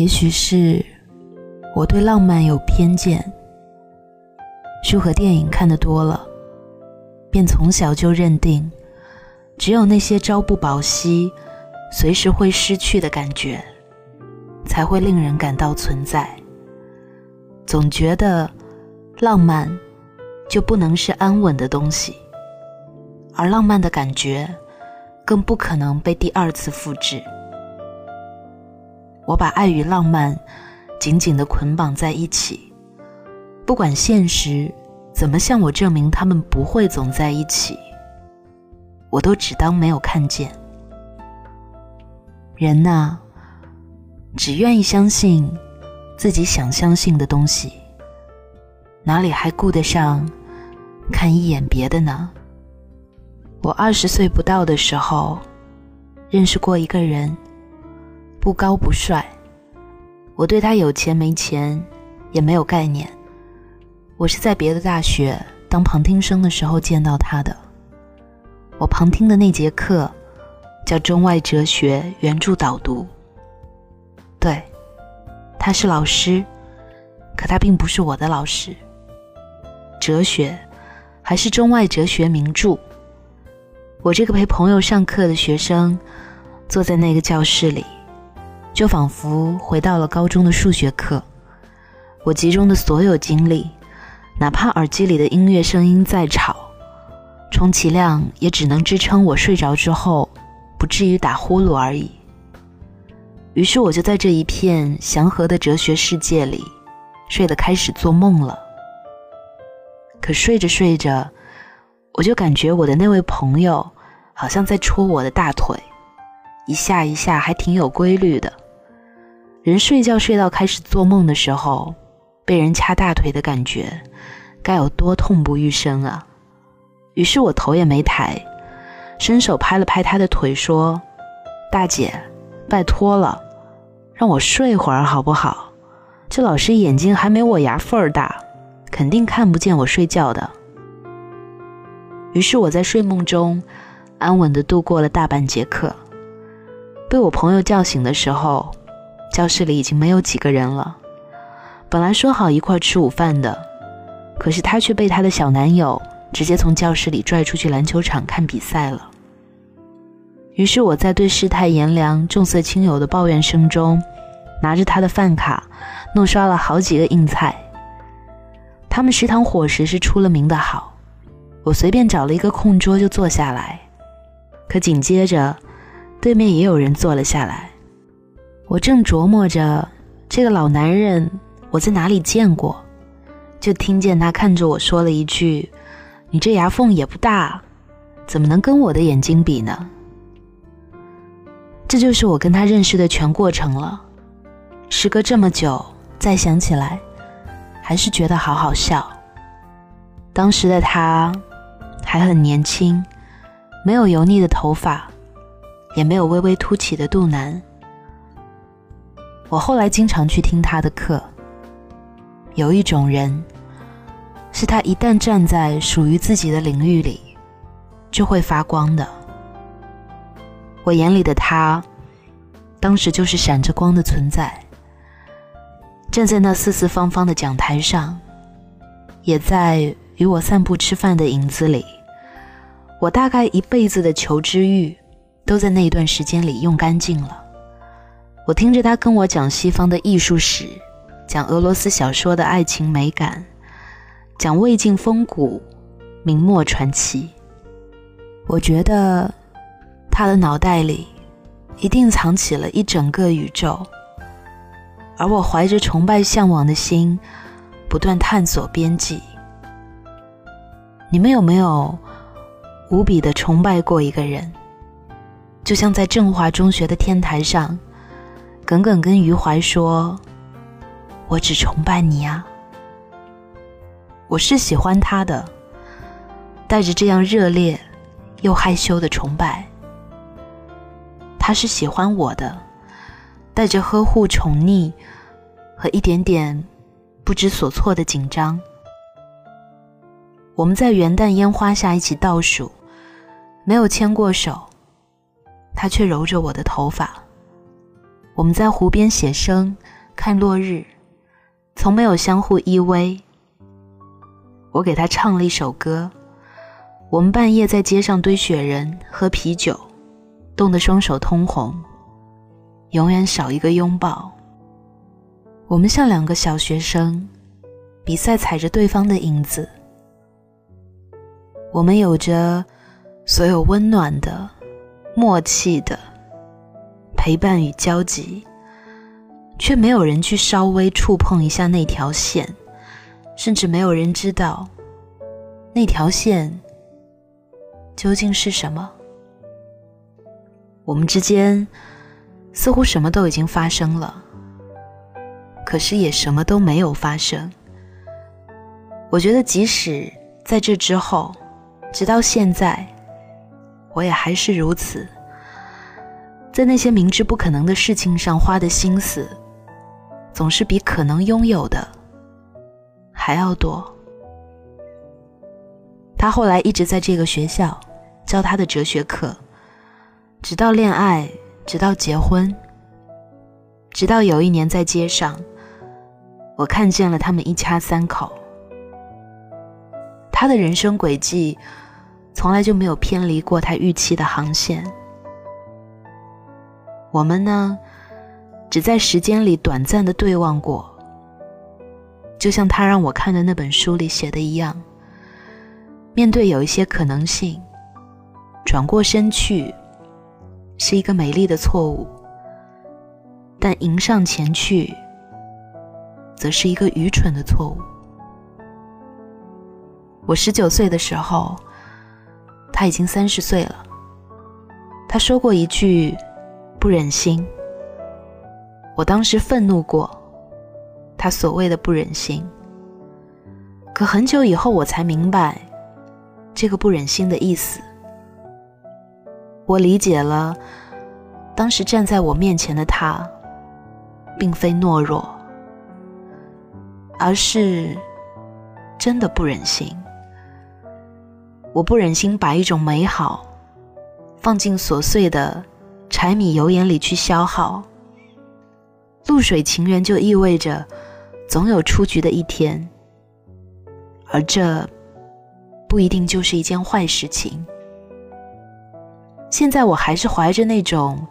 也许是我对浪漫有偏见，书和电影看得多了，便从小就认定，只有那些朝不保夕、随时会失去的感觉，才会令人感到存在。总觉得浪漫就不能是安稳的东西，而浪漫的感觉更不可能被第二次复制。我把爱与浪漫紧紧的捆绑在一起，不管现实怎么向我证明他们不会总在一起，我都只当没有看见。人呐，只愿意相信自己想相信的东西，哪里还顾得上看一眼别的呢？我二十岁不到的时候，认识过一个人。不高不帅，我对他有钱没钱也没有概念。我是在别的大学当旁听生的时候见到他的。我旁听的那节课叫中外哲学原著导读。对，他是老师，可他并不是我的老师。哲学还是中外哲学名著。我这个陪朋友上课的学生，坐在那个教室里。就仿佛回到了高中的数学课，我集中的所有精力，哪怕耳机里的音乐声音再吵，充其量也只能支撑我睡着之后不至于打呼噜而已。于是我就在这一片祥和的哲学世界里，睡得开始做梦了。可睡着睡着，我就感觉我的那位朋友好像在戳我的大腿，一下一下还挺有规律的。人睡觉睡到开始做梦的时候，被人掐大腿的感觉，该有多痛不欲生啊！于是我头也没抬，伸手拍了拍他的腿，说：“大姐，拜托了，让我睡会儿好不好？这老师眼睛还没我牙缝儿大，肯定看不见我睡觉的。”于是我在睡梦中安稳地度过了大半节课。被我朋友叫醒的时候。教室里已经没有几个人了。本来说好一块吃午饭的，可是他却被他的小男友直接从教室里拽出去篮球场看比赛了。于是我在对世态炎凉、重色轻友的抱怨声中，拿着他的饭卡，弄刷了好几个硬菜。他们食堂伙食是出了名的好，我随便找了一个空桌就坐下来。可紧接着，对面也有人坐了下来。我正琢磨着这个老男人我在哪里见过，就听见他看着我说了一句：“你这牙缝也不大，怎么能跟我的眼睛比呢？”这就是我跟他认识的全过程了。时隔这么久，再想起来，还是觉得好好笑。当时的他还很年轻，没有油腻的头发，也没有微微凸起的肚腩。我后来经常去听他的课。有一种人，是他一旦站在属于自己的领域里，就会发光的。我眼里的他，当时就是闪着光的存在。站在那四四方方的讲台上，也在与我散步吃饭的影子里，我大概一辈子的求知欲，都在那一段时间里用干净了。我听着他跟我讲西方的艺术史，讲俄罗斯小说的爱情美感，讲魏晋风骨、明末传奇。我觉得他的脑袋里一定藏起了一整个宇宙，而我怀着崇拜向往的心，不断探索边际。你们有没有无比的崇拜过一个人？就像在振华中学的天台上。耿耿跟余淮说：“我只崇拜你呀。”我是喜欢他的，带着这样热烈又害羞的崇拜。他是喜欢我的，带着呵护、宠溺和一点点不知所措的紧张。我们在元旦烟花下一起倒数，没有牵过手，他却揉着我的头发。我们在湖边写生，看落日，从没有相互依偎。我给他唱了一首歌，我们半夜在街上堆雪人，喝啤酒，冻得双手通红，永远少一个拥抱。我们像两个小学生，比赛踩着对方的影子。我们有着所有温暖的、默契的陪伴与交集，却没有人去稍微触碰一下那条线。甚至没有人知道那条线究竟是什么。我们之间似乎什么都已经发生了，可是也什么都没有发生。我觉得，即使在这之后，直到现在，我也还是如此，在那些明知不可能的事情上花的心思，总是比可能拥有的。还要多。他后来一直在这个学校教他的哲学课，直到恋爱，直到结婚，直到有一年在街上，我看见了他们一家三口。他的人生轨迹从来就没有偏离过他预期的航线。我们呢，只在时间里短暂的对望过。就像他让我看的那本书里写的一样，面对有一些可能性，转过身去是一个美丽的错误；但迎上前去，则是一个愚蠢的错误。我十九岁的时候，他已经三十岁了。他说过一句“不忍心”，我当时愤怒过。他所谓的不忍心，可很久以后我才明白，这个不忍心的意思。我理解了，当时站在我面前的他，并非懦弱，而是真的不忍心。我不忍心把一种美好，放进琐碎的柴米油盐里去消耗。露水情缘就意味着。总有出局的一天，而这不一定就是一件坏事情。现在我还是怀着那种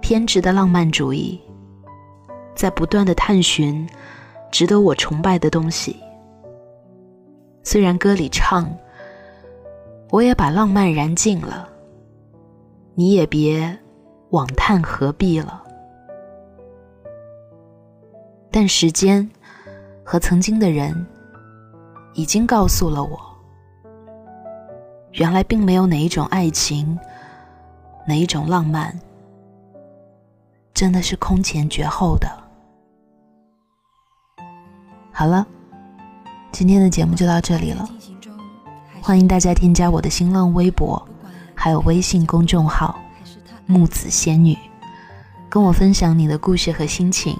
偏执的浪漫主义，在不断的探寻值得我崇拜的东西。虽然歌里唱，我也把浪漫燃尽了，你也别妄叹何必了。但时间。和曾经的人，已经告诉了我，原来并没有哪一种爱情，哪一种浪漫，真的是空前绝后的。好了，今天的节目就到这里了，欢迎大家添加我的新浪微博，还有微信公众号“木子仙女”，跟我分享你的故事和心情。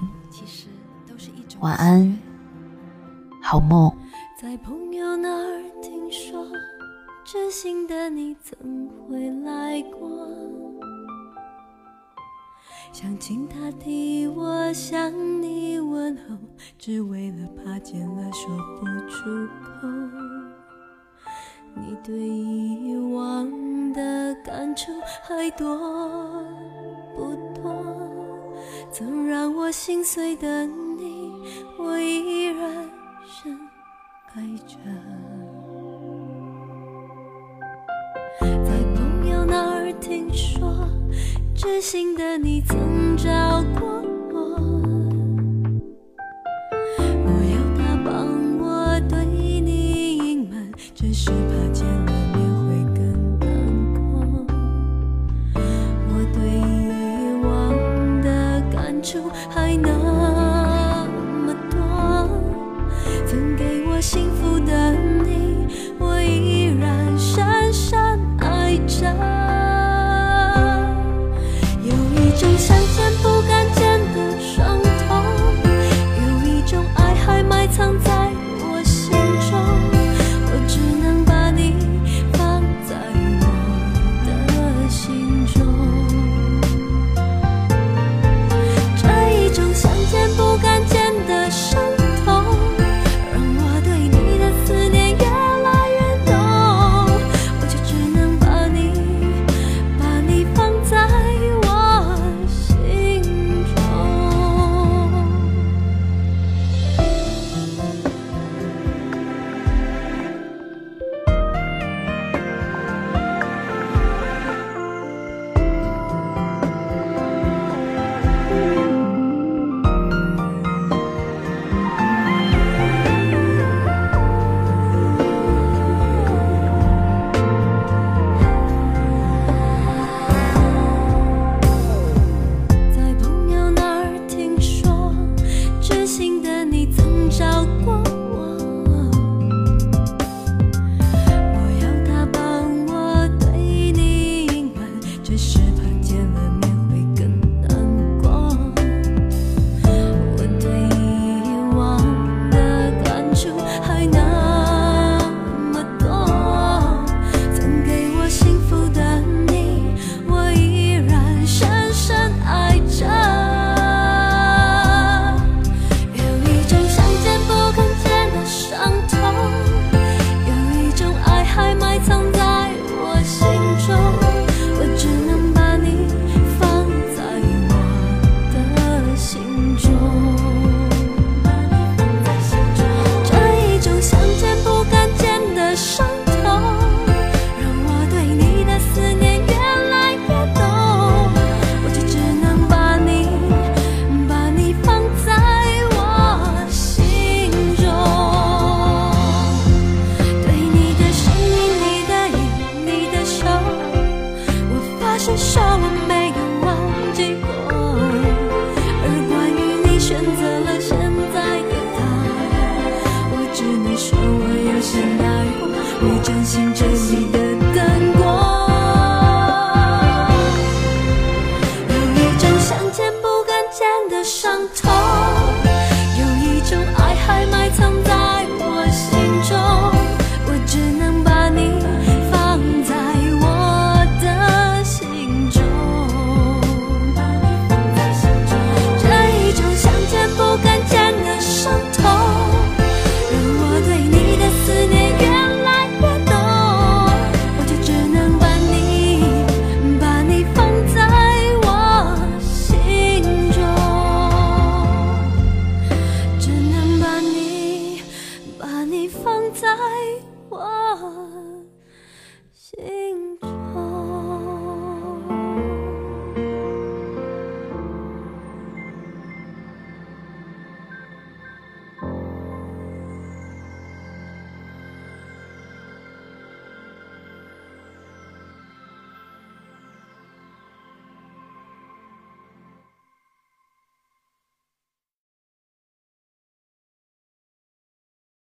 晚安。好梦在朋友那儿听说知心的你曾回来过想请他替我向你问候只为了怕见了说不出口你对以往的感触还多不多？曾让我心碎的你我依然深爱着，在朋友那儿听说，知心的你曾找过说我有些难过，我真心真意的